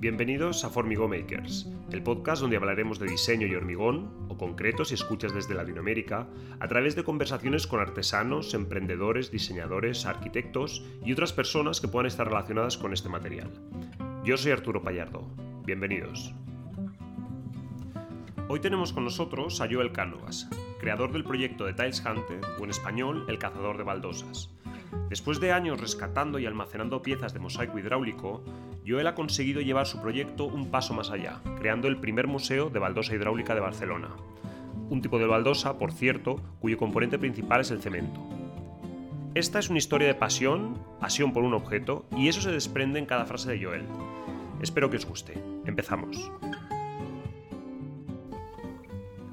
Bienvenidos a Formigo Makers, el podcast donde hablaremos de diseño y hormigón, o concretos y escuchas desde Latinoamérica, a través de conversaciones con artesanos, emprendedores, diseñadores, arquitectos y otras personas que puedan estar relacionadas con este material. Yo soy Arturo Payardo. Bienvenidos. Hoy tenemos con nosotros a Joel Cánovas, creador del proyecto de Tiles Hunter, o en español, El Cazador de Baldosas. Después de años rescatando y almacenando piezas de mosaico hidráulico, Joel ha conseguido llevar su proyecto un paso más allá, creando el primer museo de baldosa hidráulica de Barcelona. Un tipo de baldosa, por cierto, cuyo componente principal es el cemento. Esta es una historia de pasión, pasión por un objeto, y eso se desprende en cada frase de Joel. Espero que os guste. Empezamos.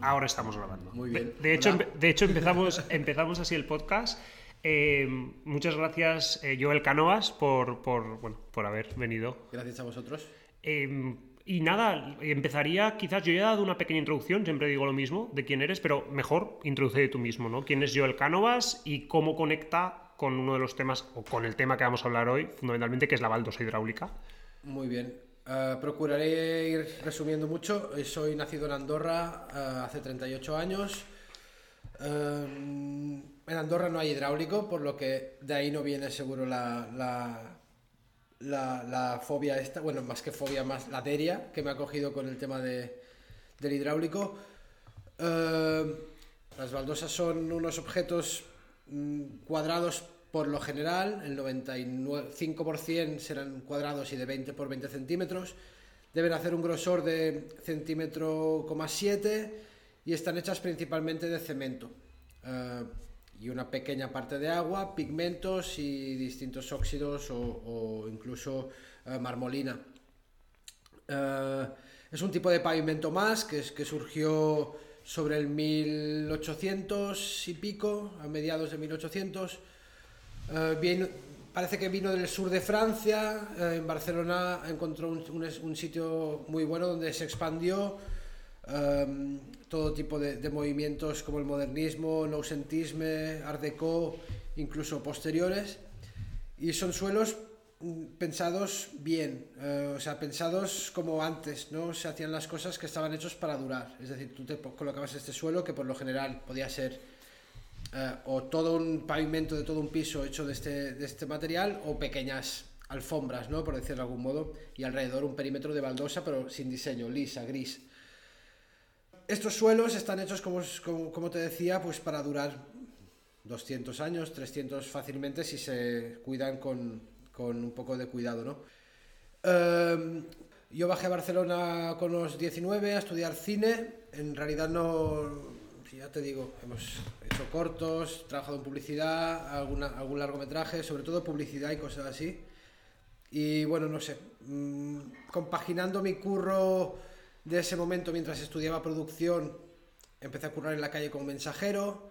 Ahora estamos grabando. Muy bien. De, hecho, de hecho empezamos, empezamos así el podcast eh, muchas gracias, eh, Joel Canoas, por, por, bueno, por haber venido. Gracias a vosotros. Eh, y nada, empezaría, quizás yo ya he dado una pequeña introducción, siempre digo lo mismo, de quién eres, pero mejor introduce tú mismo, ¿no? ¿Quién es Joel Cánovas y cómo conecta con uno de los temas, o con el tema que vamos a hablar hoy, fundamentalmente, que es la baldosa hidráulica? Muy bien. procuraré ir resumiendo mucho. Soy nacido en Andorra hace 38 años. En Andorra no hay hidráulico, por lo que de ahí no viene seguro la, la, fobia esta, bueno, más que fobia, más la teria que me ha cogido con el tema de, del hidráulico. Eh, las baldosas son unos objetos mm, cuadrados por lo general, el 95% serán cuadrados y de 20 por 20 centímetros. Deben hacer un grosor de centímetro, 7 y están hechas principalmente de cemento. Eh, y una pequeña parte de agua, pigmentos y distintos óxidos o, incluso eh, marmolina. Eh, es un tipo de pavimento más que, que surgió sobre el 1800 y pico, a mediados de 1800. Eh, parece que vino del sur de Francia, en Barcelona encontró un, sitio muy bueno donde se expandió todo tipo de, movimientos como el modernismo, noucentisme, art deco, incluso posteriores. Y son suelos mm, pensados bien, eh, o sea, pensados como antes, ¿no? Se hacían las cosas que estaban hechos para durar. Es decir, tú te colocabas este suelo que por lo general podía ser eh, o todo un pavimento de todo un piso hecho de este, de este material o pequeñas alfombras, ¿no? Por decirlo de algún modo, y alrededor un perímetro de baldosa, pero sin diseño, lisa, gris estos suelos están hechos, como, te decía, pues para durar 200 años, 300 fácilmente si se cuidan con, un poco de cuidado, ¿no? Em, yo bajé a Barcelona con los 19 a estudiar cine. En realidad no, ya te digo, hemos hecho cortos, trabajado en publicidad, algún largometraje, sobre todo publicidad y cosas así. Y bueno, no sé, mm, compaginando mi curro de ese momento, mientras estudiaba producción, empecé a currar en la calle como mensajero.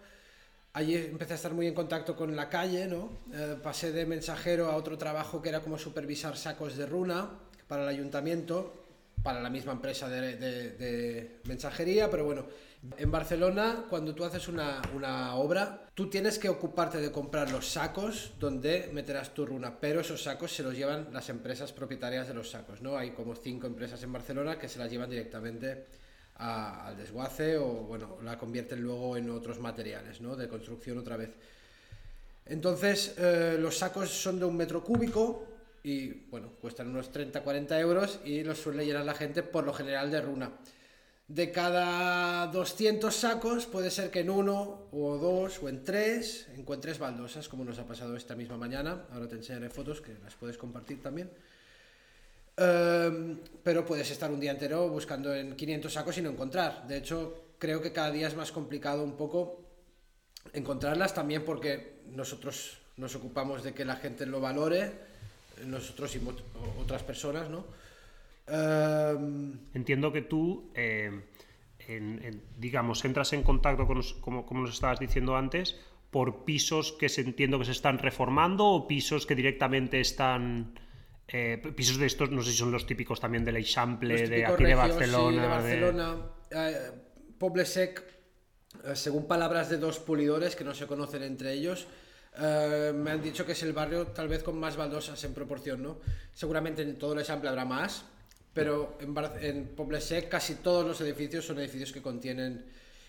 Allí empecé a estar muy en contacto con la calle, ¿no? Eh, pasé de mensajero a otro trabajo que era como supervisar sacos de runa para el ayuntamiento, para la misma empresa de mensajería, pero bueno, en Barcelona, cuando tú haces una, obra, tú tienes que ocuparte de comprar los sacos donde meterás tu runa, pero esos sacos se los llevan las empresas propietarias de los sacos, ¿no? Hay como cinco empresas en Barcelona que se las llevan directamente al desguace o, bueno, la convierten luego en otros materiales, ¿no? De construcción otra vez. Entonces, eh, los sacos son de un metro cúbico y, bueno, cuestan unos 30-40 euros y los suele llenar la gente por lo general de runa de cada 200 sacos puede ser que en uno o dos o en tres encuentres baldosas, como nos ha pasado esta misma mañana. Ahora te enseñaré fotos que las puedes compartir también. Em, pero puedes estar un día entero buscando en 500 sacos y no encontrar. De hecho, creo que cada día es más complicado un poco encontrarlas también porque nosotros nos ocupamos de que la gente lo valore, nosotros y otras personas, ¿no? Em, Entiendo que tú, eh, digamos, entras en contacto con, como, como nos estabas diciendo antes, por pisos que se entiendo que se están reformando o pisos que directamente están... Eh, pisos de estos, no sé si son los típicos también del Eixample, de aquí de Barcelona. de Barcelona. Eh, Poblesec, según palabras de dos pulidores que no se conocen entre ellos, me han dicho que es el barrio tal vez con más baldosas en proporción, ¿no? Seguramente en todo el Eixample habrá más, pero en, en Poblesec casi todos los edificios son edificios que contienen,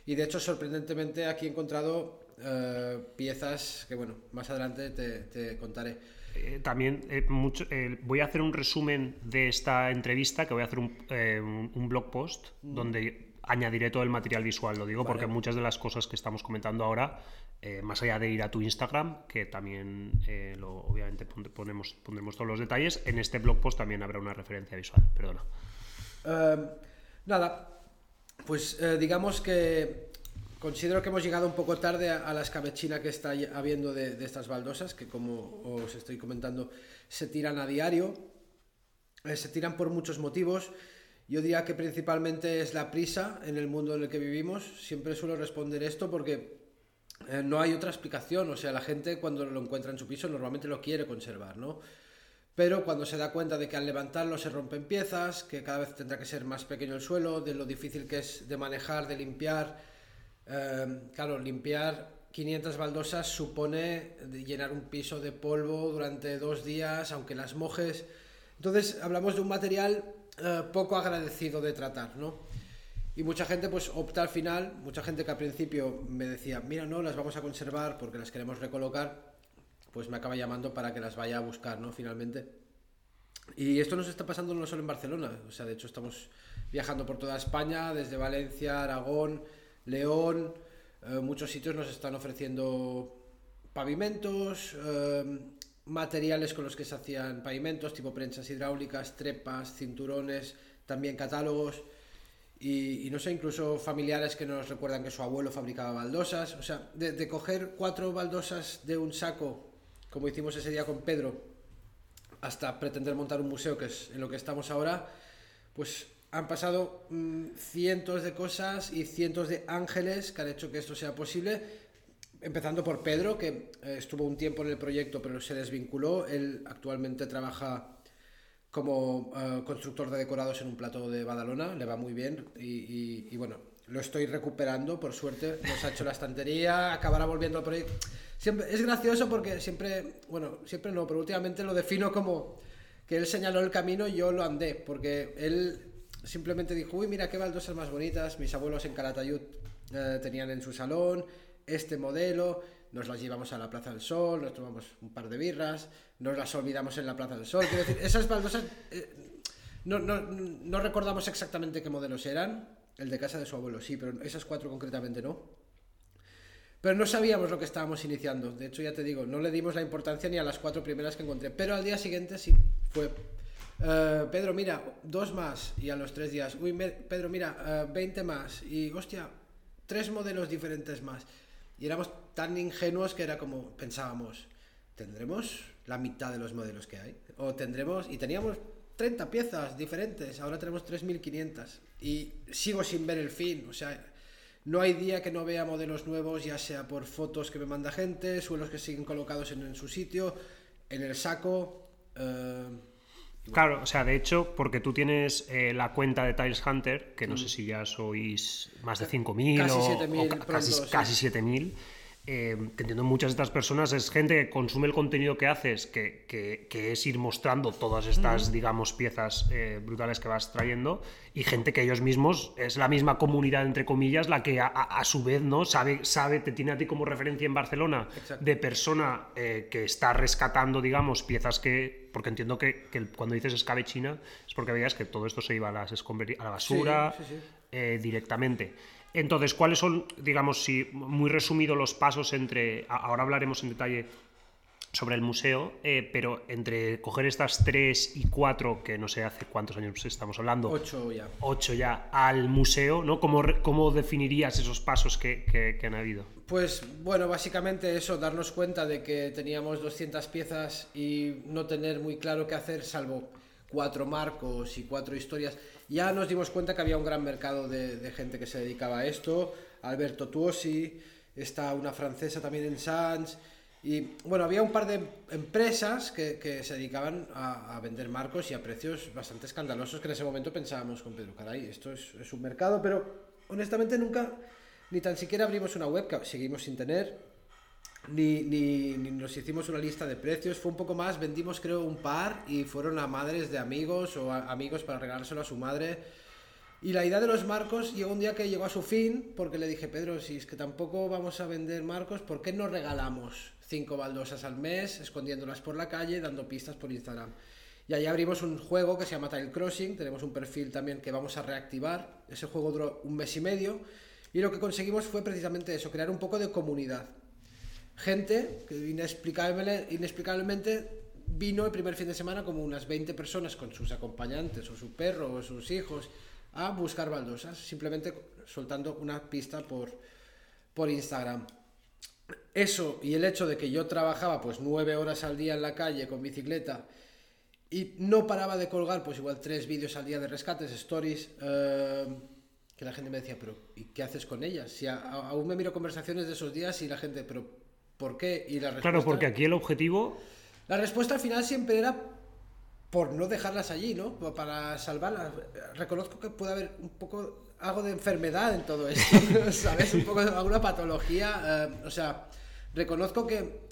y de hecho sorprendentemente aquí he encontrado eh, piezas que bueno, más adelante te, contaré. Eh, también eh, mucho, voy a hacer un resumen de esta entrevista, que voy a hacer un, un, blog post mm. donde añadiré todo el material visual, lo digo porque muchas de las cosas que estamos comentando ahora, más allá de ir a tu Instagram, que también lo, obviamente ponemos, pondremos todos los detalles, en este blog post también habrá una referencia visual, perdona. nada, pues digamos que Considero que hemos llegado un poco tarde a, la escabechina que está habiendo de, estas baldosas, que como os estoy comentando, se tiran a diario. Eh, se tiran por muchos motivos. Yo diría que principalmente es la prisa en el mundo en el que vivimos. Siempre suelo responder esto porque eh, no hay otra explicación. O sea, la gente cuando lo encuentra en su piso normalmente lo quiere conservar, ¿no? Pero cuando se da cuenta de que al levantarlo se rompen piezas, que cada vez tendrá que ser más pequeño el suelo, de lo difícil que es de manejar, de limpiar, Em, claro, limpiar 500 baldosas supone llenar un piso de polvo durante dos días, aunque las mojes. Entonces, hablamos de un material eh, poco agradecido de tratar, ¿no? Y mucha gente pues opta al final, mucha gente que al principio me decía, mira, no, las vamos a conservar porque las queremos recolocar, pues me acaba llamando para que las vaya a buscar, ¿no? Finalmente. Y esto nos está pasando no solo en Barcelona, o sea, de hecho estamos viajando por toda España, desde Valencia, Aragón, León, eh, muchos sitios nos están ofreciendo pavimentos, eh, materiales con los que se hacían pavimentos, tipo prensas hidráulicas, trepas, cinturones, también catálogos. Y, no sé, incluso familiares que nos recuerdan que su abuelo fabricaba baldosas. O sea, de, coger cuatro baldosas de un saco, como hicimos ese día con Pedro, hasta pretender montar un museo, que es en lo que estamos ahora, pues han pasado mm, cientos de cosas y cientos de ángeles que han hecho que esto sea posible. Empezando por Pedro, que eh, estuvo un tiempo en el proyecto pero se desvinculó. Él actualmente trabaja como eh, constructor de decorados en un plato de Badalona, le va muy bien y, bueno, lo estoy recuperando, por suerte, nos ha hecho la estantería, acabará volviendo al proyecto. Siempre, es gracioso porque siempre, bueno, siempre no, pero últimamente lo defino como que él señaló el camino y yo lo andé, porque él simplemente dijo, uy, mira qué baldosas más bonitas, mis abuelos en Calatayud eh, tenían en su salón este modelo, nos las llevamos a la Plaza del Sol, nos tomamos un par de birras, nos las olvidamos en la Plaza del Sol. Quiero decir, esas baldosas eh, no, no, no, recordamos exactamente qué modelos eran, el de casa de su abuelo sí, pero esas cuatro concretamente no. Pero no sabíamos lo que estábamos iniciando, de hecho ya te digo, no le dimos la importancia ni a las cuatro primeras que encontré, pero al día siguiente sí, fue eh, Pedro, mira, dos más. Y a los tres días, uy, Pedro, mira, 20 eh, más. Y hostia, tres modelos diferentes más. Y éramos tan ingenuos que era como pensábamos, ¿tendremos la mitad de los modelos que hay? O tendremos, y teníamos 30 piezas diferentes, ahora tenemos 3.500. Y sigo sin ver el fin, o sea, no hay día que no vea modelos nuevos, ya sea por fotos que me manda gente, suelos que siguen colocados en, su sitio, en el saco. Eh, Claro, o sea, de hecho, porque tú tienes eh, la cuenta de Tiles Hunter, que no mm. sé si ya sois más de 5.000 casi o, casi, casi 7.000, eh, que entiendo muchas de estas personas es gente que consume el contenido que haces, que, que, es ir mostrando todas estas, digamos, piezas eh, brutales que vas trayendo, y gente que ellos mismos es la misma comunidad, entre comillas, la que a, su vez no sabe, sabe, te tiene a ti como referencia en Barcelona de persona eh, que está rescatando, digamos, piezas que. Porque entiendo que, cuando dices escabechina es porque veías que todo esto se iba a, las a la basura directamente. Entonces, ¿cuáles son, digamos, si muy resumido los pasos entre, ahora hablaremos en detalle sobre el museo, eh, pero entre coger estas tres y cuatro, que no sé hace cuántos años estamos hablando. Ocho ya. Ocho ya, al museo, ¿no? ¿Cómo, cómo definirías esos pasos que, que, han habido? Pues bueno, básicamente eso, darnos cuenta de que teníamos 200 piezas y no tener muy claro qué hacer, salvo cuatro marcos y cuatro historias ya nos dimos cuenta que había un gran mercado de, gente que se dedicaba a esto. Alberto Tuosi, está una francesa también en Sans. Y bueno, había un par de empresas que, se dedicaban a, vender marcos y a precios bastante escandalosos que en ese momento pensábamos con Pedro, caray, esto es, un mercado, pero honestamente nunca, ni tan siquiera abrimos una web, seguimos sin tener. Ni, ni, ni nos hicimos una lista de precios, fue un poco más, vendimos creo un par y fueron a madres de amigos o amigos para regalárselo a su madre. Y la idea de los marcos llegó un día que llegó a su fin, porque le dije, Pedro, si es que tampoco vamos a vender marcos, ¿por qué no regalamos cinco baldosas al mes, escondiéndolas por la calle, dando pistas por Instagram? Y ahí abrimos un juego que se llama Tile Crossing, tenemos un perfil también que vamos a reactivar. Ese juego duró un mes y medio y lo que conseguimos fue precisamente eso, crear un poco de comunidad. Gente que inexplicable- inexplicablemente vino el primer fin de semana como unas 20 personas con sus acompañantes o su perro o sus hijos a buscar baldosas, simplemente soltando una pista por, por Instagram. Eso y el hecho de que yo trabajaba pues nueve horas al día en la calle con bicicleta y no paraba de colgar pues igual tres vídeos al día de rescates, stories, eh, que la gente me decía, pero ¿y qué haces con ellas? Si a- aún me miro conversaciones de esos días y la gente, pero ¿por qué? Y la Claro, respuesta- porque aquí el objetivo la respuesta al final siempre era por no dejarlas allí, ¿no? Pa- Para salvarlas. Reconozco que puede haber un poco algo de enfermedad en todo esto, ¿sabes? Un poco de alguna patología. eh, o sea, reconozco que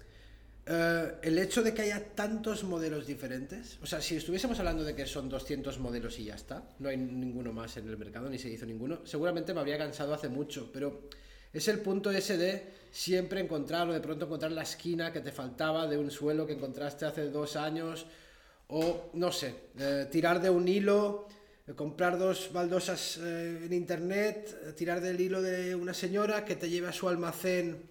eh, el hecho de que haya tantos modelos diferentes, o sea, si estuviésemos hablando de que son 200 modelos y ya está, no hay ninguno más en el mercado, ni se hizo ninguno, seguramente me habría cansado hace mucho, pero es el punto ese de siempre encontrar o de pronto encontrar la esquina que te faltaba de un suelo que encontraste hace dos años, o no sé, eh, tirar de un hilo, eh, comprar dos baldosas eh, en internet, tirar del hilo de una señora que te lleve a su almacén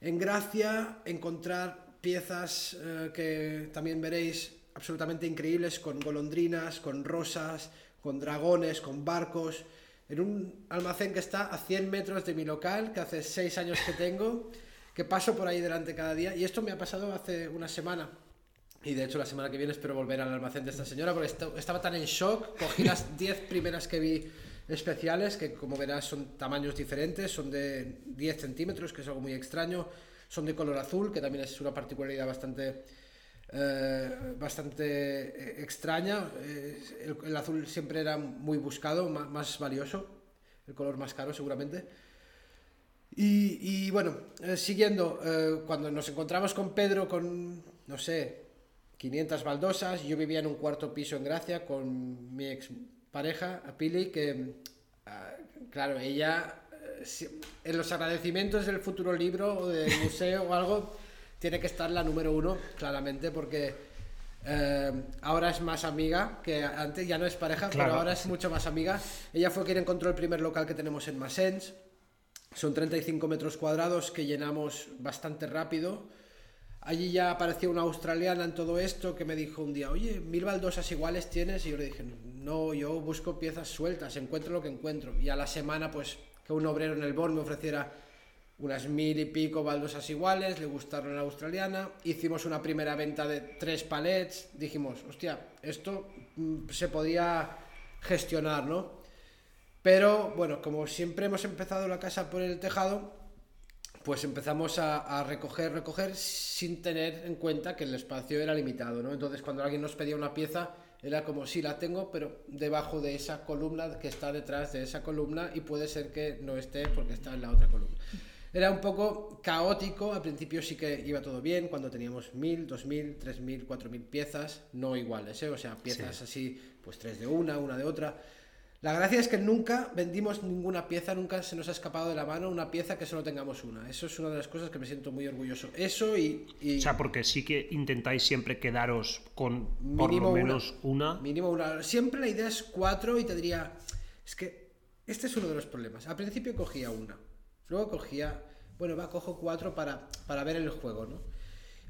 en Gracia, encontrar piezas que también veréis absolutamente increíbles con golondrinas, con rosas, con dragones, con barcos, en un almacén que está a 100 metros de mi local, que hace 6 años que tengo, que paso por ahí delante cada día. Y esto me ha pasado hace una semana. Y de hecho la semana que viene espero volver al almacén de esta señora porque esta- estaba tan en shock, cogí las 10 primeras que vi especiales, que como verás son tamaños diferentes, son de 10 centímetros, que es algo muy extraño, son de color azul, que también es una particularidad bastante, eh, bastante eh, extraña. Eh, el, el azul siempre era muy buscado, ma- más, valioso, el color más caro seguramente. Y, y bueno, eh, siguiendo, eh, cuando nos encontramos con Pedro con, no sé, 500 baldosas, yo vivía en un cuarto piso en Gracia con mi ex pareja, Pili, que, ah, claro, ella, en los agradecimientos del futuro libro o del museo o algo, tiene que estar la número uno, claramente, porque eh, ahora es más amiga que antes, ya no es pareja, Claro. pero ahora es mucho más amiga. Ella fue quien encontró el primer local que tenemos en Massens. Son 35 metros cuadrados que llenamos bastante rápido. Allí ya apareció una australiana en todo esto que me dijo un día, oye, mil baldosas iguales tienes. Y yo le dije, no, yo busco piezas sueltas, encuentro lo que encuentro. Y a la semana, pues, que un obrero en el Born me ofreciera unas mil y pico baldosas iguales, le gustaron a la australiana. Hicimos una primera venta de tres palets. Dijimos, hostia, esto mm, se podía gestionar, ¿no? Pero bueno, como siempre hemos empezado la casa por el tejado, pues empezamos a, a recoger, recoger sin tener en cuenta que el espacio era limitado, ¿no? Entonces cuando alguien nos pedía una pieza, era como, sí, la tengo, pero debajo de esa columna que está detrás de esa columna y puede ser que no esté porque está en la otra columna. Era un poco caótico, al principio sí que iba todo bien, cuando teníamos mil, dos mil, tres mil, cuatro mil piezas, no iguales, ¿eh? o sea, piezas así, pues tres de una, una de otra. La gracia es que nunca vendimos ninguna pieza, nunca se nos ha escapado de la mano una pieza que solo tengamos una. Eso es una de las cosas que me siento muy orgulloso. Eso y... y O sea, porque sí que intentáis siempre quedaros con por lo una. menos una. Mínimo una. Siempre la idea es cuatro y te diría, es que este es uno de los problemas. Al principio cogía una, luego cogía, bueno, va, cojo cuatro para, para ver el juego, ¿no?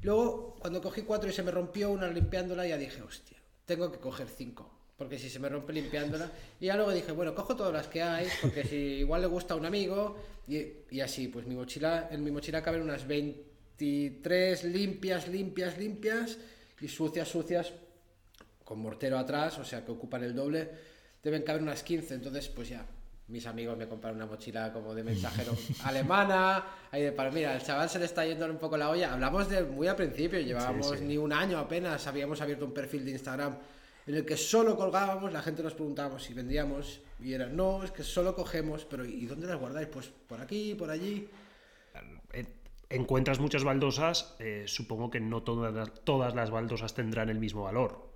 Luego, cuando cogí cuatro y se me rompió una limpiándola, ya dije, hostia, tengo que coger cinco. Porque si se me rompe limpiándola. Y ya luego dije, bueno, cojo todas las que hay, porque si igual le gusta a un amigo. Y, y así, pues mi mochila, en mi mochila caben unas 23 limpias, limpias, limpias. Y sucias, sucias, con mortero atrás, o sea que ocupan el doble, deben caber unas 15. Entonces, pues ya, mis amigos me compraron una mochila como de mensajero alemana. Ahí de para, mira, el chaval se le está yendo un poco la olla. Hablamos de muy al principio, llevábamos sí. ni un año apenas, habíamos abierto un perfil de Instagram en el que solo colgábamos, la gente nos preguntaba si vendíamos y era, no, es que solo cogemos, pero ¿y dónde las guardáis? Pues por aquí, por allí. Eh, encuentras muchas baldosas, eh, supongo que no todas las, todas las baldosas tendrán el mismo valor.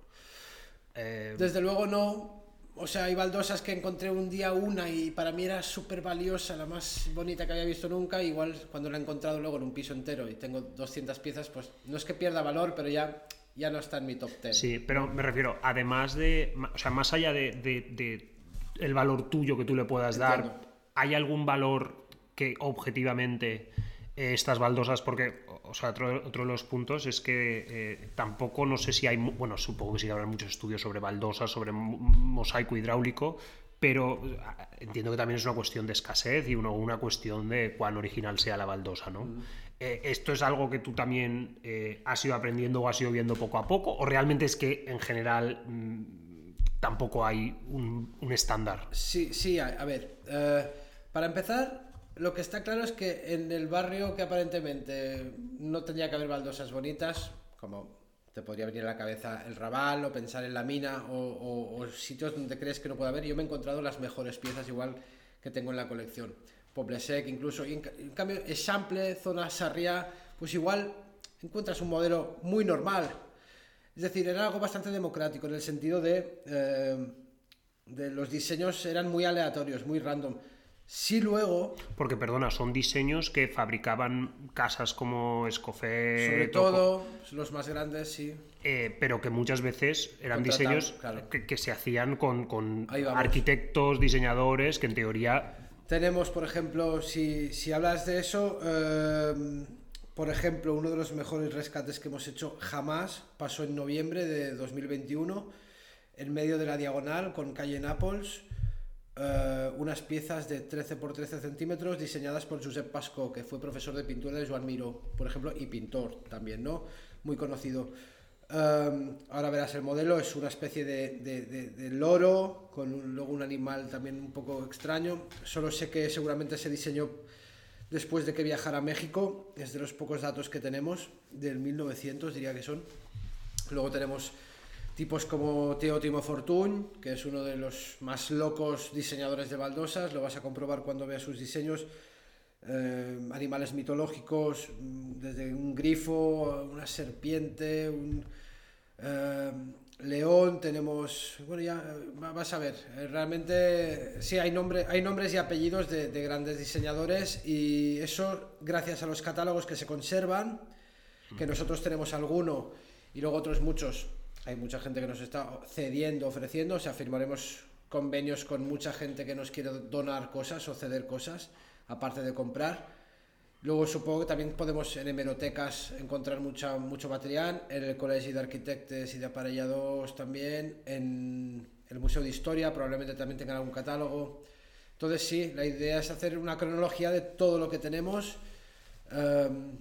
Eh, Desde luego no. O sea, hay baldosas que encontré un día una y para mí era súper valiosa, la más bonita que había visto nunca. Igual cuando la he encontrado luego en un piso entero y tengo 200 piezas, pues no es que pierda valor, pero ya, ya no está en mi top 10. Sí, pero me refiero, además de, o sea, más allá de, de, el valor tuyo que tú le puedas dar, ¿hay algún valor que objetivamente eh, estas baldosas, porque, o sea, otro, otro, de los puntos es que eh, tampoco no sé si hay, bueno, supongo que sí habrá muchos estudios sobre baldosas, sobre mosaico hidráulico, pero eh, entiendo que también es una cuestión de escasez y una, una cuestión de cuán original sea la baldosa, ¿no? ¿Esto es algo que tú también has ido aprendiendo o has ido viendo poco a poco? ¿O realmente es que en general mm, tampoco hay un, un, estándar? Sí, sí, a, a ver. para empezar, lo que está claro es que en el barrio que aparentemente no tendría que haber baldosas bonitas, como te podría venir a la cabeza el Raval o pensar en la mina o, sitios donde crees que no puede haber, yo me he encontrado las mejores piezas igual que tengo en la colección. Poblesec incluso, y en, cambio Echample, zona Sarriá, pues igual encuentras un modelo muy normal. Es decir, era algo bastante democrático en el sentido de, eh, de los diseños eran muy aleatorios, muy random. Sí, luego. Porque, perdona, son diseños que fabricaban casas como Escofet. Sobre todo, los más grandes, sí. Eh, pero que muchas veces eran diseños que, se hacían con, arquitectos, diseñadores, que en teoría. Tenemos, por ejemplo, si, si hablas de eso, em, por ejemplo, uno de los mejores rescates que hemos hecho jamás pasó en noviembre de 2021, en medio de la diagonal, con calle Nápoles eh, unas piezas de 13 por 13 centímetros diseñadas por Josep Pasco, que fue profesor de pintura de Joan Miró, por ejemplo, y pintor también, ¿no? Muy conocido. Eh, ahora verás el modelo, es una especie de, loro, con luego un animal también un poco extraño. Solo sé que seguramente se diseñó después de que viajara a México, es de los pocos datos que tenemos, del 1900 diría que son. Luego tenemos Tipos como Teo Timo Fortune, que es uno de los más locos diseñadores de baldosas, lo vas a comprobar cuando veas sus diseños. Eh, animales mitológicos, mm, desde un grifo, una serpiente, un eh, león, tenemos, bueno, ya vas a ver, eh, realmente sí hay, nombre, hay nombres y apellidos de, de, grandes diseñadores y eso gracias a los catálogos que se conservan, que nosotros tenemos alguno y luego otros muchos hay mucha gente que nos está cediendo, ofreciendo, o sea, firmaremos convenios con mucha gente que nos quiere donar cosas o ceder cosas, aparte de comprar. Luego supongo que también podemos en hemerotecas encontrar mucha, mucho material, en el Colegio de Arquitectos y de Aparellados también, en el Museo de Historia probablemente también tengan algún catálogo. Entonces sí, la idea es hacer una cronología de todo lo que tenemos. Em,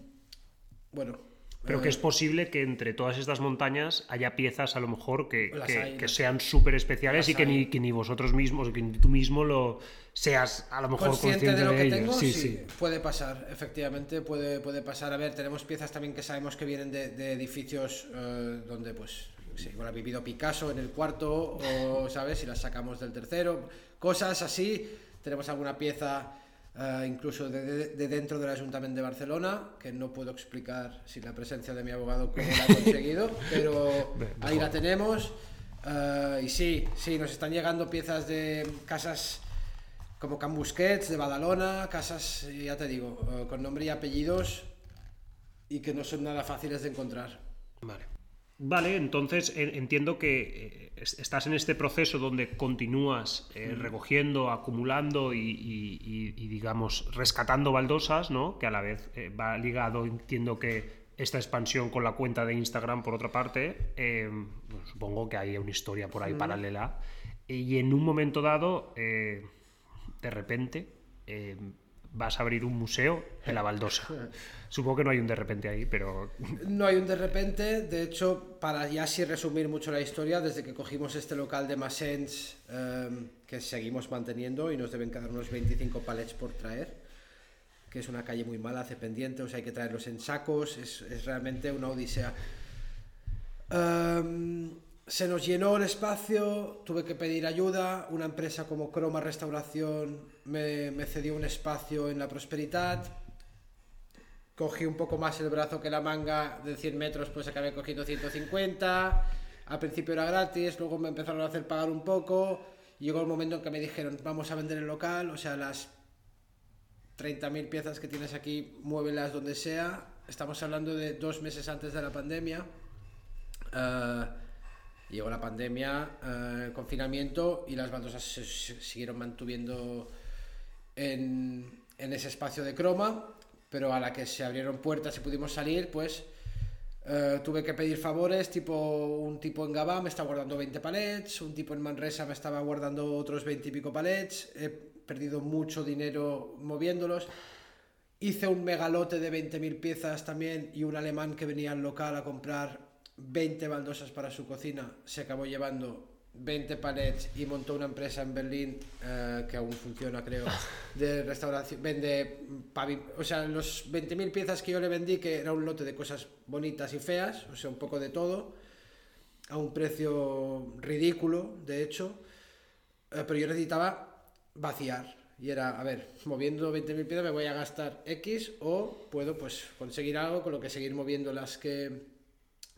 bueno, pero que es posible que entre todas estas montañas haya piezas a lo mejor que, que, sean súper especiales y que ni, que ni, vosotros mismos, que ni tú mismo lo seas a lo mejor consciente, de lo que tengo. Sí, sí, puede pasar, efectivamente, puede, puede pasar. A ver, tenemos piezas también que sabemos que vienen de, de edificios eh, donde pues sí, ha vivido Picasso en el cuarto o, ¿sabes? Si las sacamos del tercero, cosas así. Tenemos alguna pieza eh, incluso de, dentro del Ayuntamiento de Barcelona, que no puedo explicar sin la presencia de mi abogado cómo la ha conseguido, pero ahí la tenemos. Eh, y sí, sí, nos están llegando piezas de casas como Can Busquets, de Badalona, casas, ya te digo, eh, con nombre y apellidos y que no son nada fáciles de encontrar. Vale. Vale, entonces entiendo que eh, estás en este proceso donde continúas eh, recogiendo, acumulando y, digamos, rescatando baldosas, ¿no? Que a la vez eh, va ligado, entiendo que esta expansión con la cuenta de Instagram, por otra parte, supongo que hay una historia por ahí paralela. Y en un momento dado, de repente, vas a abrir un museo en la baldosa. Supongo que no hay un de repente ahí, pero... No hay un de repente, de hecho, para ya así resumir mucho la historia, desde que cogimos este local de Massens, em, que seguimos manteniendo y nos deben quedar unos 25 palets por traer, que es una calle muy mala, hace pendiente, o sea, hay que traerlos en sacos, es, es realmente una odisea. Um, se nos llenó el espacio, tuve que pedir ayuda, una empresa como Croma Restauración me, cedió un espacio en la Prosperidad cogí un poco más el brazo que la manga de 100 metros, pues acabé cogiendo 150. Al principio era gratis, luego me empezaron a hacer pagar un poco. Llegó el momento en que me dijeron, vamos a vender el local, o sea, las 30.000 piezas que tienes aquí, muévelas donde sea. Estamos hablando de dos meses antes de la pandemia. Eh, llegó la pandemia, eh, el confinamiento y las baldosas se, siguieron mantuviendo en, ese espacio de croma pero a la que se abrieron puertas y pudimos salir, pues eh, tuve que pedir favores, tipo un tipo en Gabá me estaba guardando 20 palets, un tipo en Manresa me estaba guardando otros 20 y pico palets, he perdido mucho dinero moviéndolos. Hice un megalote de 20.000 piezas también y un alemán que venía al local a comprar 20 baldosas para su cocina se acabó llevando 20 palets y montó una empresa en Berlín eh, que aún funciona, creo, de restauración. Vende o sea, los 20.000 piezas que yo le vendí, que era un lote de cosas bonitas y feas, o sea, un poco de todo, a un precio ridículo, de hecho, eh, pero yo necesitaba vaciar. Y era, a ver, moviendo 20.000 piezas me voy a gastar X o puedo pues conseguir algo con lo que seguir moviendo las que,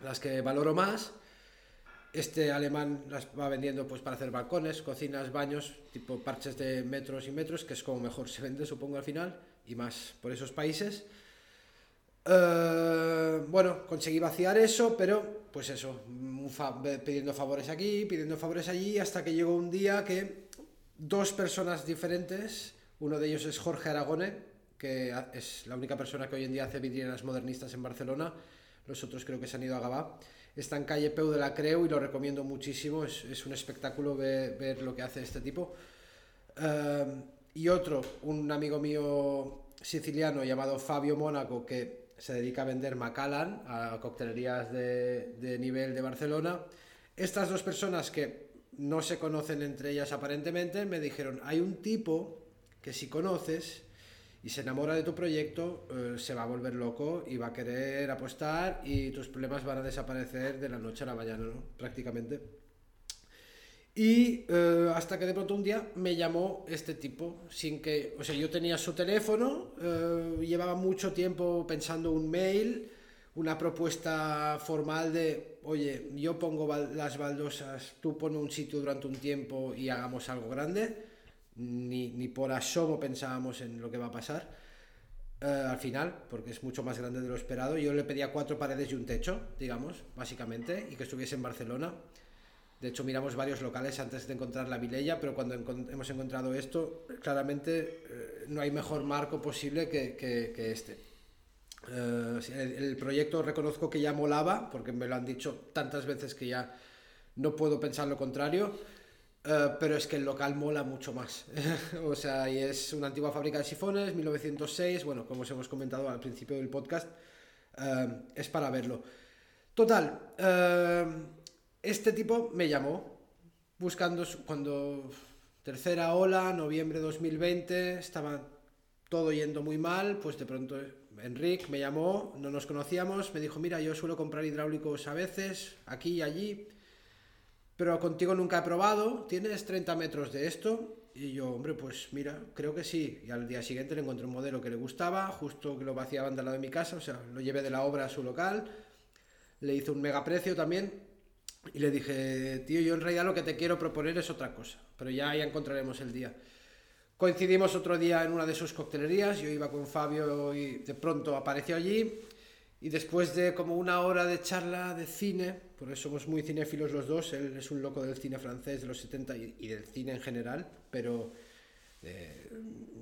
las que valoro más este alemán las va vendiendo pues para hacer balcones, cocinas, baños, tipo parches de metros y metros, que es como mejor se vende, supongo, al final, y más por esos países. Eh, bueno, conseguí vaciar eso, pero pues eso, pidiendo favores aquí, pidiendo favores allí, hasta que llegó un día que dos personas diferentes, uno de ellos es Jorge Aragone, que es la única persona que hoy en día hace vidrieras modernistas en Barcelona, los otros creo que se han ido a Gabá está en calle Peu de la Creu y lo recomiendo muchísimo, es, es un espectáculo ver, ver, lo que hace este tipo. Uh, y otro, un amigo mío siciliano llamado Fabio Mónaco, que se dedica a vender Macallan a coctelerías de, de nivel de Barcelona. Estas dos personas que no se conocen entre ellas aparentemente, me dijeron, hay un tipo que si conoces y se enamora de tu proyecto, eh, se va a volver loco y va a querer apostar y tus problemas van a desaparecer de la noche a la mañana. Prácticamente. Y eh, hasta que de pronto un día me llamó este tipo, sin que, o sea, yo tenía su teléfono, eh, llevaba mucho tiempo pensando un mail, una propuesta formal de, oye, yo pongo las baldosas, tú pones un sitio durante un tiempo y hagamos algo grande ni, ni por asomo pensábamos en lo que va a pasar. Eh, al final, porque es mucho más grande de lo esperado, yo le pedía cuatro paredes y un techo, digamos, básicamente, y que estuviese en Barcelona. De hecho, miramos varios locales antes de encontrar la Vilella, pero cuando hemos encontrado esto, claramente eh, no hay mejor marco posible que, que, este. Eh, el, el, proyecto reconozco que ya molaba, porque me lo han dicho tantas veces que ya no puedo pensar lo contrario eh, pero es que el local mola mucho más. o sea, y es una antigua fábrica de sifones, 1906, bueno, como os hemos comentado al principio del podcast, uh, es para verlo. Total, uh, este tipo me llamó buscando cuando tercera ola, noviembre 2020, estaba todo yendo muy mal, pues de pronto Enric me llamó, no nos conocíamos, me dijo, mira, yo suelo comprar hidráulicos a veces, aquí y allí, pero contigo nunca he probado, ¿tienes 30 metros de esto? Y yo, hombre, pues mira, creo que sí. Y al día siguiente le encontré un modelo que le gustaba, justo que lo vaciaban del lado de mi casa, o sea, lo llevé de la obra a su local, le hice un mega precio también y le dije, tío, yo en realidad lo que te quiero proponer es otra cosa, pero ya, ya encontraremos el día. Coincidimos otro día en una de sus coctelerías, yo iba con Fabio y de pronto apareció allí y después de como una hora de charla de cine, porque somos muy cinéfilos los dos, él es un loco del cine francés de los 70 y, del cine en general, pero eh,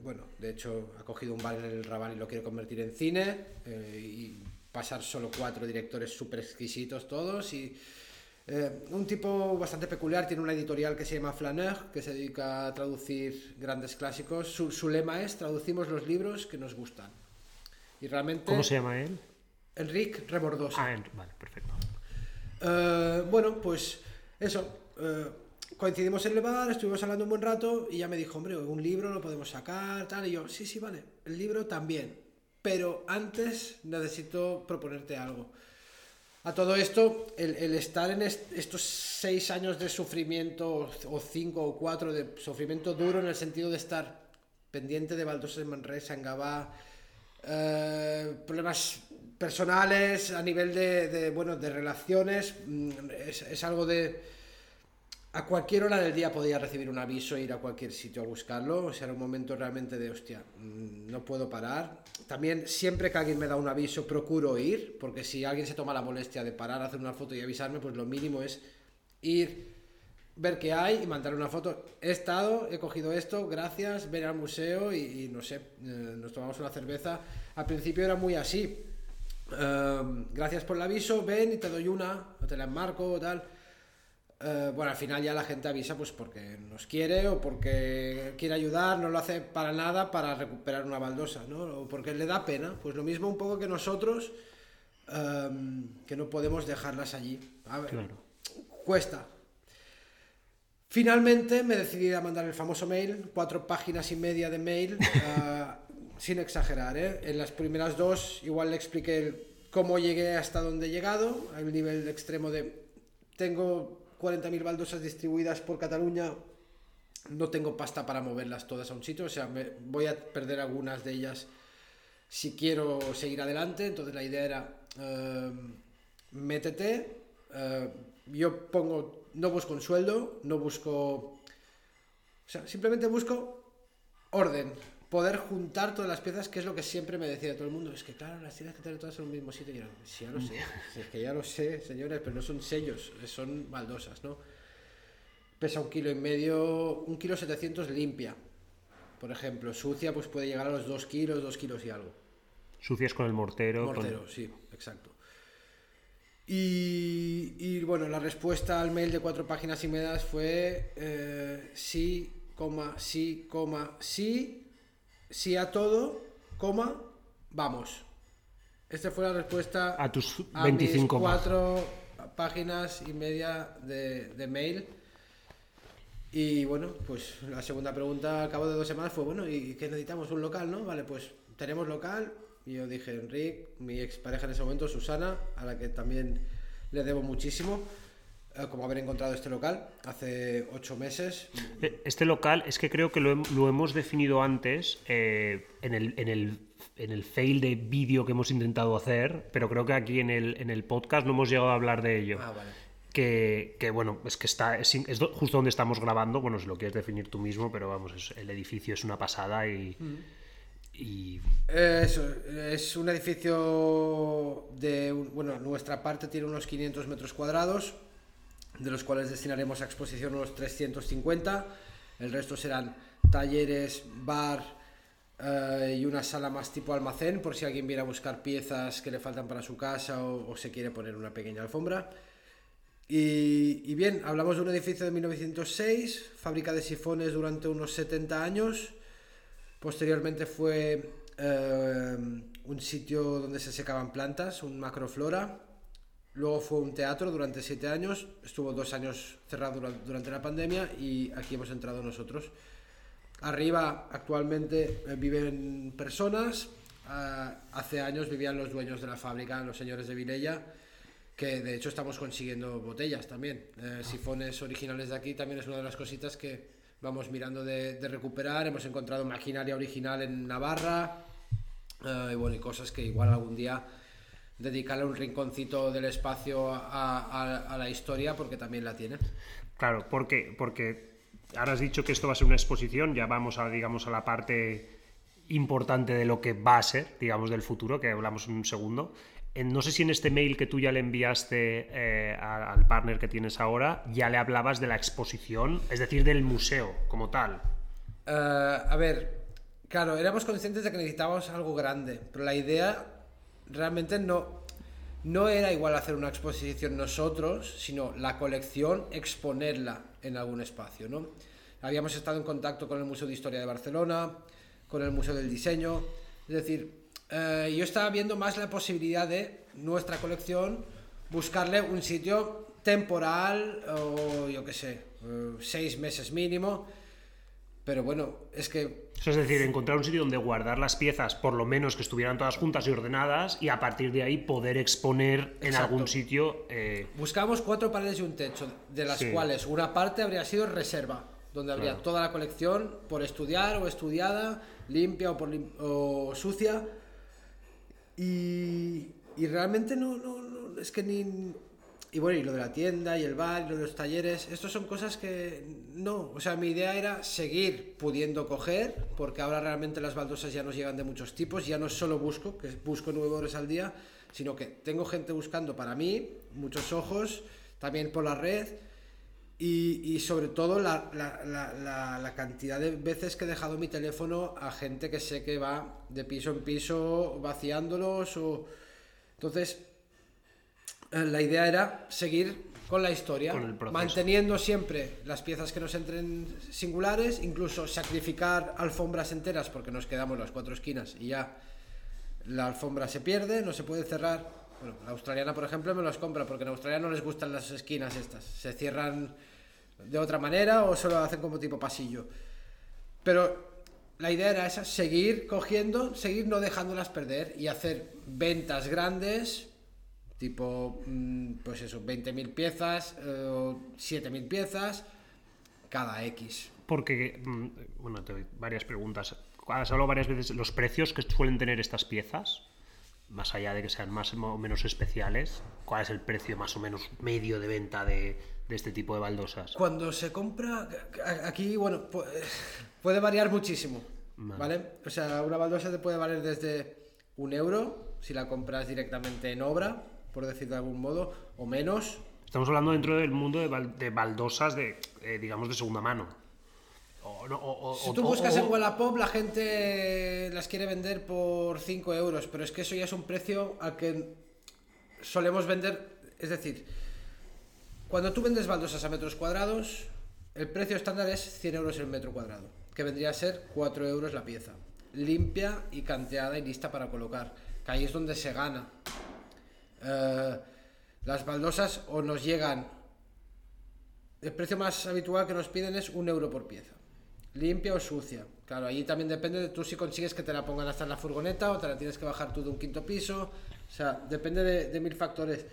bueno, de hecho ha cogido un bar en el Raval y lo quiere convertir en cine eh, y pasar solo cuatro directores súper exquisitos todos y eh, un tipo bastante peculiar, tiene una editorial que se llama Flaneur, que se dedica a traducir grandes clásicos. Su, su lema es traducimos los libros que nos gustan. Y realmente... ¿Cómo se llama él? Enrique Rebordosa. Ah, vale, perfecto. Uh, bueno, pues eso. Uh, coincidimos en el bar, estuvimos hablando un buen rato y ya me dijo, hombre, un libro lo podemos sacar, tal. Y yo, sí, sí, vale. El libro también. Pero antes necesito proponerte algo. A todo esto, el, estar en est estos seis años de sufrimiento, o cinco o cuatro de sufrimiento duro, en el sentido de estar pendiente de Baldosas en Manresa, en eh, problemas personales, a nivel de, de, bueno, de relaciones, mm, es, es algo de a cualquier hora del día podía recibir un aviso e ir a cualquier sitio a buscarlo. O sea, era un momento realmente de, hostia, mm, no puedo parar. También, siempre que alguien me da un aviso, procuro ir, porque si alguien se toma la molestia de parar, hacer una foto y avisarme, pues lo mínimo es ir, ver qué hay y mandar una foto. He estado, he cogido esto, gracias, ven al museo y, no sé, eh, nos tomamos una cerveza. Al principio era muy así. Em, gracias por el aviso, ven y te doy una, o te la enmarco o tal eh, bueno, al final ya la gente avisa pues porque nos quiere o porque quiere ayudar, no lo hace para nada para recuperar una baldosa, ¿no? O porque le da pena, pues lo mismo un poco que nosotros, em, que no podemos dejarlas allí. A ver, cuesta. Finalmente me decidí a mandar el famoso mail, cuatro páginas y media de mail, eh, sin exagerar, ¿eh? En las primeras dos igual le expliqué cómo llegué hasta donde he llegado, al nivel extremo de tengo 40.000 baldosas distribuidas por Cataluña, no tengo pasta para moverlas todas a un sitio, o sea, voy a perder algunas de ellas si quiero seguir adelante, entonces la idea era, uh, métete, eh, yo pongo, no busco un sueldo, no busco, o sea, simplemente busco orden, poder juntar todas las piezas, que es lo que siempre me decía todo el mundo. Es que, claro, las tienes que tener todas en un mismo sitio. Y yo, sí, ya lo sé, es que ya lo sé, señores, pero no son sellos, son baldosas, ¿no? Pesa un kilo y medio, un kilo setecientos limpia, por ejemplo. Sucia, pues puede llegar a los dos kilos, dos kilos y algo. Sucias con el mortero. Mortero, sí, exacto. Y, y, bueno, la respuesta al mail de cuatro páginas y medias fue eh, sí, coma, sí, coma, sí, sí a todo, coma, vamos. Esta fue la respuesta a tus 25 cuatro páginas y media de, mail. Y bueno, pues la segunda pregunta al cabo de dos semanas fue, bueno, ¿y qué necesitamos? Un local, ¿no? Vale, pues tenemos local. Y yo dije, Enrique, mi expareja en ese momento, Susana, a la que también le debo muchísimo. Eh, como haber encontrado este local hace ocho meses. Eh, este local es que creo que lo, hemos definido antes eh, en, el, en, el, en, el, fail de vídeo que hemos intentado hacer, pero creo que aquí en el, en el podcast no hemos llegado a hablar de ello. Ah, vale. Que, que, bueno, es que está es, justo donde estamos grabando, bueno, si lo quieres definir tú mismo, pero vamos, el edificio es una pasada y... Mm. Y... Eso, es un edificio de, bueno, nuestra parte tiene unos 500 metros cuadrados, de los cuales destinaremos a exposición unos 350. El resto serán talleres, bar eh, y una sala más tipo almacén, por si alguien viene a buscar piezas que le faltan para su casa o, se quiere poner una pequeña alfombra. Y, bien, hablamos de un edificio de 1906, fábrica de sifones durante unos 70 años. Posteriormente fue eh, un sitio donde se secaban plantas, un macroflora, Luego fue un teatro durante siete años, estuvo dos años cerrado durante la pandemia y aquí hemos entrado nosotros. Arriba actualmente eh, viven personas, ah, hace años vivían los dueños de la fábrica, los señores de Vilella, que de hecho estamos consiguiendo botellas también. Eh, sifones originales de aquí también es una de las cositas que vamos mirando de, recuperar. Hemos encontrado maquinaria original en Navarra eh, y bueno, y cosas que igual algún día dedicarle un rinconcito del espacio a, la historia porque también la tiene. Claro, porque, porque ahora has dicho que esto va a ser una exposición, ya vamos a, digamos, a la parte importante de lo que va a ser, digamos, del futuro, que hablamos en un segundo. No sé si en este mail que tú ya le enviaste eh, al partner que tienes ahora, ya le hablabas de la exposición, es decir, del museo como tal. Eh, a ver, claro, éramos conscientes de que necesitábamos algo grande, pero la idea realmente no, no era igual hacer una exposición nosotros, sino la colección exponerla en algún espacio. ¿no? Habíamos estado en contacto con el Museo de Historia de Barcelona, con el Museo del Diseño, es decir, eh, yo estaba viendo más la posibilidad de nuestra colección buscarle un sitio temporal o yo qué sé, eh, seis meses mínimo, pero bueno, es que... es decir, encontrar un sitio donde guardar las piezas, por lo menos que estuvieran todas juntas y ordenadas, y a partir de ahí poder exponer en algún sitio... Eh... Buscamos cuatro paredes y un techo, de las cuales una parte habría sido reserva, donde habría toda la colección por estudiar o estudiada, limpia o, por o sucia. Y, y realmente no, no, no, es que ni... Y bueno, y lo de la tienda, y el bar, y lo de los talleres, estos son cosas que no, o sea, mi idea era seguir pudiendo coger, porque ahora realmente las baldosas ya nos llegan de muchos tipos, ya no solo busco, que busco nueve horas al día, sino que tengo gente buscando para mí, muchos ojos, también por la red, y, y sobre todo la, la, la, la, cantidad de veces que he dejado mi teléfono a gente que sé que va de piso en piso vaciándolos o... Entonces, la idea era seguir con la historia, manteniendo siempre las piezas que nos entren singulares, incluso sacrificar alfombras enteras porque nos quedamos las cuatro esquinas y ya la alfombra se pierde, no se puede cerrar. Bueno, la australiana, por ejemplo, me las compra porque en Australia no les gustan las esquinas estas, se cierran de otra manera o solo hacen como tipo pasillo. Pero la idea era esa, seguir cogiendo, seguir no dejándolas perder y hacer ventas grandes tipo, mm, pues eso, 20.000 piezas eh, o 7.000 piezas cada X. Porque, mm, bueno, te doy varias preguntas. Has hablado varias veces los precios que suelen tener estas piezas, más allá de que sean más o menos especiales. ¿Cuál es el precio más o menos medio de venta de, de este tipo de baldosas? Cuando se compra, aquí, bueno, puede variar muchísimo, ¿vale? O sea, una baldosa te puede valer desde un euro si la compras directamente en obra, por decir de algún modo, o menos. Estamos hablando dentro del mundo de, baldosas de, eh, digamos, de segunda mano. si tú buscas en Wallapop, la gente las quiere vender por 5 euros, pero es que eso ya es un precio al que solemos vender. Es decir, cuando tú vendes baldosas a metros cuadrados, el precio estándar es 100 euros el metro cuadrado, que vendría a ser 4 euros la pieza. Limpia y canteada y lista para colocar, que ahí es donde se gana. Eh, las baldosas o nos llegan. El precio más habitual que nos piden es un euro por pieza. Limpia o sucia. Claro, ahí también depende de tú si consigues que te la pongan hasta en la furgoneta o te la tienes que bajar tú de un quinto piso. O sea, depende de, mil factores.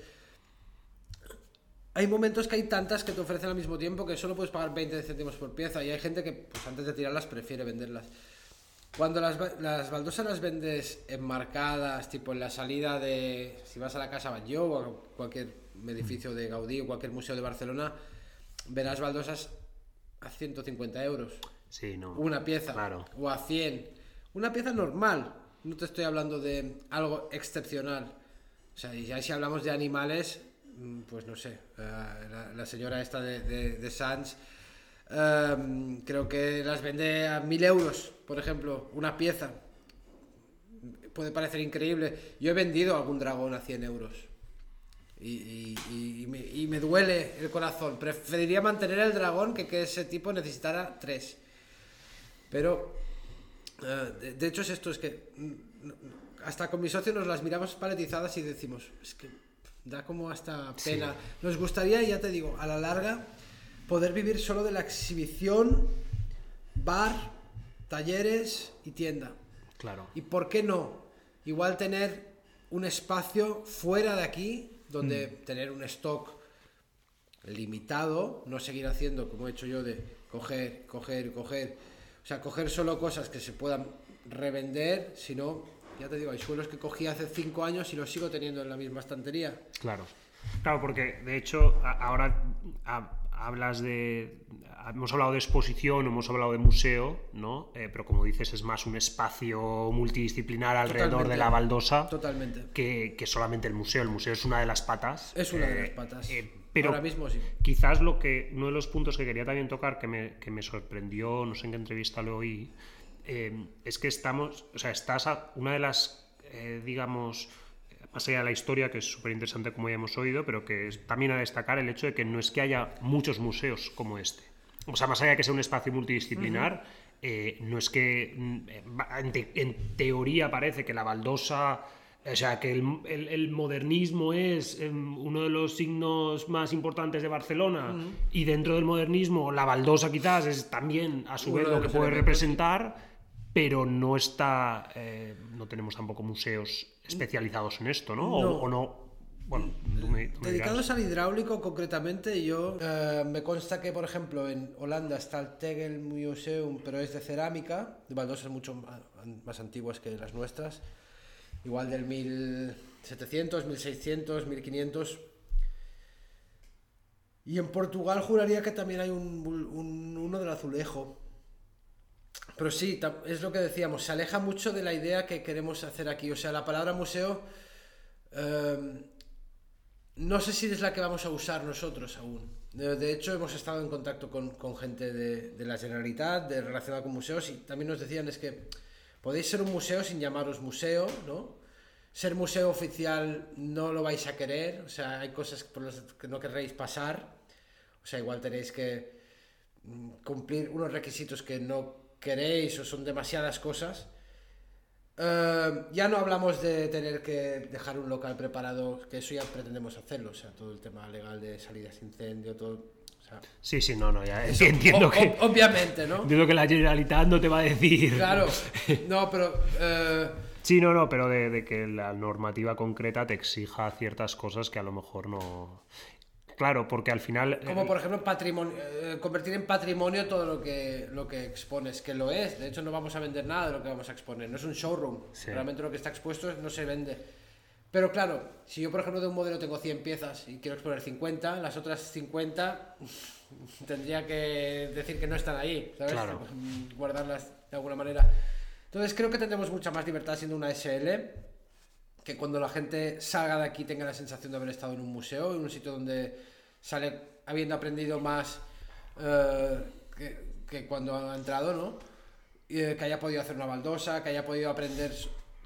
Hay momentos que hay tantas que te ofrecen al mismo tiempo que solo puedes pagar 20 céntimos por pieza y hay gente que pues, antes de tirarlas prefiere venderlas. Cuando las, las, baldosas las vendes enmarcadas, tipo en la salida de. Si vas a la Casa Batlló o a cualquier edificio de Gaudí o cualquier museo de Barcelona, verás baldosas a 150 euros. Sí, no. Una pieza. Claro. O a 100. Una pieza normal. No te estoy hablando de algo excepcional. O sea, y ya si hablamos de animales, mm, pues no sé. La, la señora esta de, de, de Sanz Em, creo que las vende a mil euros, por ejemplo, una pieza. Puede parecer increíble. Yo he vendido algún dragón a 100 euros. Y, me, duele el corazón. Preferiría mantener el dragón que que ese tipo necesitara tres. Pero, eh, de, hecho es esto, es que mm, hasta con mi socio nos las miramos paletizadas y decimos, es que da como hasta pena. Nos gustaría, ya te digo, a la larga poder vivir solo de la exhibición, bar, talleres y tienda. Claro. ¿Y por qué no? Igual tener un espacio fuera de aquí donde mm. tener un stock limitado, no seguir haciendo como he hecho yo de coger, coger, coger. O sea, coger solo cosas que se puedan revender, sino, ya te digo, hay suelos que cogí hace cinco años y los sigo teniendo en la misma estantería. Claro. Claro, porque de hecho ahora hablas de. Hemos hablado de exposición, hemos hablado de museo, ¿no? Eh, pero como dices, es más un espacio multidisciplinar alrededor de la baldosa. Totalmente. Que, solamente el museo. El museo es una de las patas. Es una de las eh, patas. Eh, pero Ahora mismo sí. Quizás lo que. Uno de los puntos que quería también tocar, que me, que me sorprendió, no sé en qué entrevista lo oí, es que estamos. O sea, estás a una de las. digamos más allá de la historia, que es súper interesante como ya hemos oído, pero que es también a destacar el hecho de que no es que haya muchos museos como este. O sea, más allá de que sea un espacio multidisciplinar, eh, no es que mm, en, teoría parece que la baldosa, o sea, que el, modernismo es em, uno de los signos más importantes de Barcelona y dentro del modernismo la baldosa quizás es también a su vez lo que puede representar pero no está, eh, no tenemos tampoco museos especializados en esto, ¿no? O, no. Bueno, Dedicados al hidráulico concretamente, yo eh, me consta que, por ejemplo, en Holanda está el Tegel Museum, pero es de cerámica, de baldosas mucho más antiguas que las nuestras. igual del 1700, 1600, 1500. Y en Portugal juraría que también hay un, un- uno del azulejo. Pero sí, es lo que decíamos, se aleja mucho de la idea que queremos hacer aquí. O sea, la palabra museo eh, no sé si es la que vamos a usar nosotros aún. De, de hecho, hemos estado en contacto con, con gente de, de la Generalitat, de, relacionada con museos, y también nos decían es que podéis ser un museo sin llamaros museo, ¿no? Ser museo oficial no lo vais a querer, o sea, hay cosas por las que no querréis pasar, o sea, igual tenéis que mm, cumplir unos requisitos que no queréis o son demasiadas cosas. Eh, ya no hablamos de tener que dejar un local preparado, que eso ya pretendemos hacerlo, o sea, todo el tema legal de salidas incendio, todo. Sí, sí, no, no, ya eso, entiendo o- que. obviamente, ¿no? Entiendo que la Generalitat no te va a decir. Claro, no, pero. eh, Sí, no, no, pero de, de que la normativa concreta te exija ciertas cosas que a lo mejor no. Claro, porque al final. como por ejemplo patrimonio, eh, convertir en patrimonio todo lo que, lo que expones, que lo es. De hecho, no vamos a vender nada de lo que vamos a exponer. No es un showroom. Sí. Realmente lo que está expuesto no se vende. Pero claro, si yo por ejemplo de un modelo tengo 100 piezas y quiero exponer 50, las otras 50 tendría que decir que no están ahí, ¿sabes? Claro. Guardarlas de alguna manera. Entonces creo que tendremos mucha más libertad siendo una SL que cuando la gente salga de aquí tenga la sensación de haber estado en un museo, en un sitio donde sale habiendo aprendido más eh, que, que cuando ha entrado, ¿no? Eh, que haya podido hacer una baldosa, que haya podido aprender...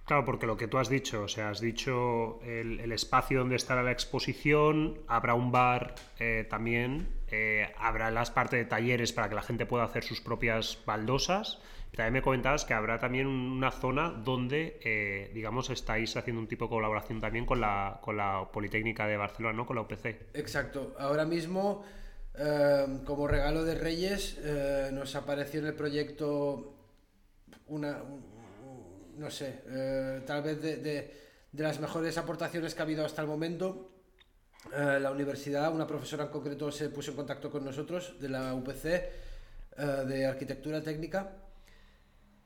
Claro, porque lo que tú has dicho, o sea, has dicho el, el espacio donde estará la exposición, habrá un bar eh, también, eh, habrá las partes de talleres para que la gente pueda hacer sus propias baldosas. También me comentabas que habrá también una zona donde, eh, digamos, estáis haciendo un tipo de colaboración también con la, con la Politécnica de Barcelona, ¿no? Con la UPC. Exacto. Ahora mismo, eh, como regalo de Reyes, nos apareció en el proyecto una, un- no sé, tal vez de- de las mejores aportaciones que ha habido hasta el momento. Eh, la universidad, una profesora en concreto se puso en contacto con nosotros de la UPC eh, de arquitectura técnica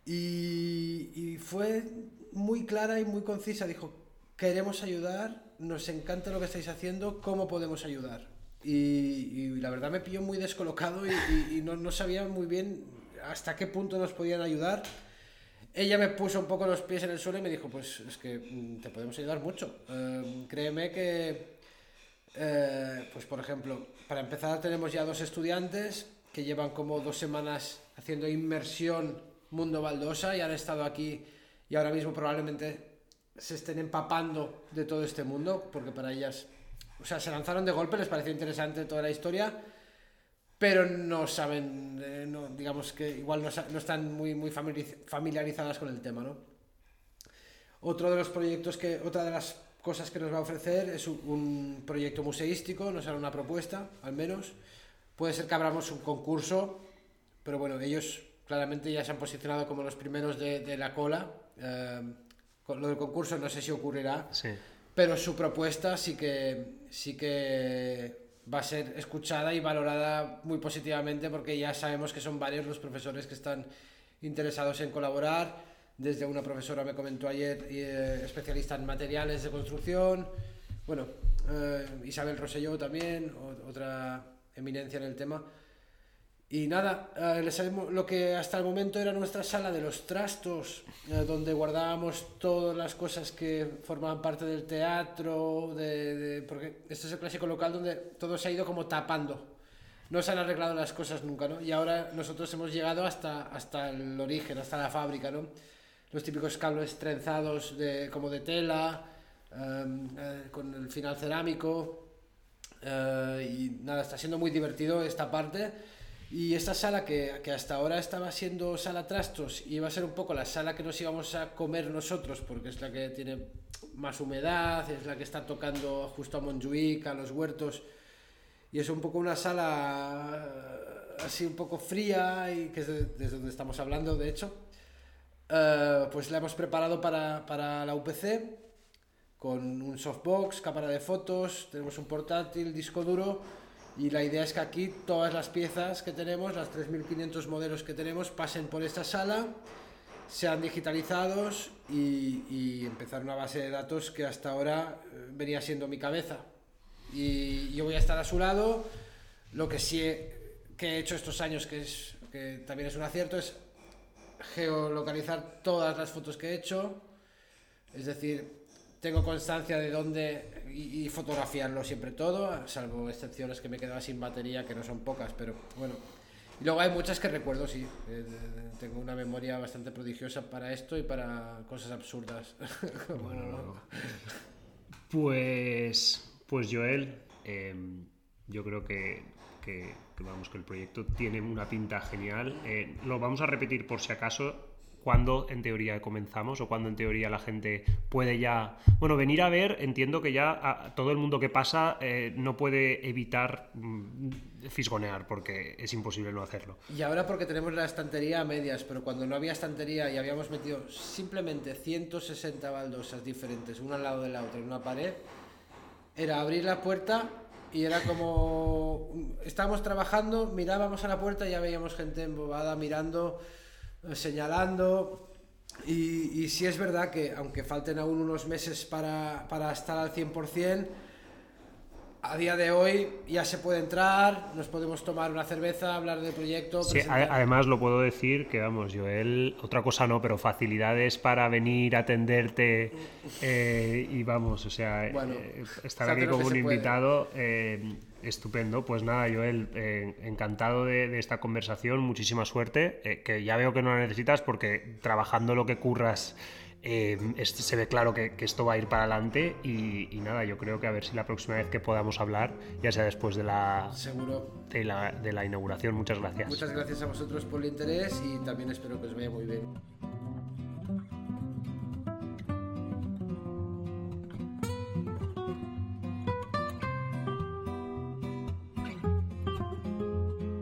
y, fue muy clara y muy concisa. Dijo, queremos ayudar, nos encanta lo que estáis haciendo, ¿cómo podemos ayudar? Y, la verdad me pilló muy descolocado y, no sabía muy bien hasta qué punto nos podían ayudar. Ella me puso un poco los pies en el suelo y me dijo, pues es que mm, te podemos ayudar mucho. Eh, créeme que, eh, pues por ejemplo, para empezar tenemos ya dos estudiantes que llevan como dos semanas haciendo inmersión mundo baldosa y han estado aquí y ahora mismo probablemente se estén empapando de todo este mundo porque para ellas, o sea, se lanzaron de golpe, les pareció interesante toda la historia, pero no saben, eh, no, digamos que igual no, no están muy, muy familiariz- familiarizadas con el tema, ¿no? Otro de los proyectos que, otra de las cosas que nos va a ofrecer es un, un proyecto museístico, nos hará una propuesta, al menos. Puede ser que abramos un concurso, pero bueno, ellos claramente ya se han posicionado como los primeros de, de la cola. Eh, con lo del concurso no sé si ocurrirá, Sí. pero su propuesta sí que sí que va a ser escuchada y valorada muy positivamente porque ya sabemos que son varios los profesores que están interesados en colaborar desde una profesora me comentó ayer eh, especialista en materiales de construcción bueno eh, Isabel Rosselló también otra eminencia en el tema y nada, eh, les hemos- lo que hasta el momento era nuestra sala de los trastos, eh, donde guardábamos todas las cosas que formaban parte del teatro, de, de- porque este es el clásico local donde todo se ha ido como tapando. No se han arreglado las cosas nunca, ¿no? Y ahora nosotros hemos llegado hasta, hasta el origen, hasta la fábrica, ¿no? Los típicos cables trenzados de, como de tela, em, eh, con el final cerámico, eh, y nada, está siendo muy divertido esta parte. Y esta sala que, que hasta ahora estaba siendo sala trastos y iba a ser un poco la sala que nos íbamos a comer nosotros porque es la que tiene más humedad, es la que está tocando justo a Montjuic, a los huertos y es un poco una sala eh, así un poco fría y que es de- desde donde estamos hablando de hecho. Eh, pues la hemos preparado para, para la UPC con un softbox, cámara de fotos, tenemos un portátil, disco duro y la idea es que aquí todas las piezas que tenemos, las 3.500 modelos que tenemos, pasen por esta sala, sean digitalizados y, empezar una base de datos que hasta ahora eh, venía siendo mi cabeza. Y yo voy a estar a su lado. Lo que sí he, que he hecho estos años, que también es un acierto, es geolocalizar todas las fotos que he hecho. Es decir, tengo constancia de dónde y, y fotografiarlo siempre todo, salvo excepciones que me quedaba sin batería, que no son pocas, pero bueno. Y luego hay muchas que recuerdo, sí. eh, tengo una memoria bastante prodigiosa para esto y para cosas absurdas. Bueno, ¿no? Pues, pues Joel, eh, yo creo que, que- que, vamos que el proyecto tiene una pinta genial. Eh, lo vamos a repetir por si acaso. Cuando en teoría comenzamos o cuando en teoría la gente puede ya. Bueno, venir a ver, entiendo que ya a- todo el mundo que pasa eh, no puede evitar mm, fisgonear porque es imposible no hacerlo. Y ahora porque tenemos la estantería a medias, pero cuando no había estantería y habíamos metido simplemente 160 baldosas diferentes, una al lado de la otra en una pared, era abrir la puerta y era como... Estábamos trabajando, mirábamos a la puerta y ya veíamos gente embobada mirando, eh, señalando. Y, sí es verdad que aunque falten aún unos meses para, para estar al 100%, a día de hoy ya se puede entrar, nos podemos tomar una cerveza, hablar del proyecto. Sí, además lo puedo decir que, vamos, Joel, otra cosa no, pero facilidades para venir a atenderte eh, y vamos, o sea, Bueno, eh, estar aquí como un invitado, eh, estupendo. Pues nada, Joel, encantado de, de esta conversación, muchísima suerte, que ya veo que no la necesitas porque trabajando lo que curras... eh, se ve claro que, que esto va a ir para adelante y, y nada, yo creo que a ver si la próxima vez que podamos hablar, ya sea después de la, Seguro. de la, de la inauguración, muchas gracias. Muchas gracias a vosotros por el interés y también espero que os vaya muy bien.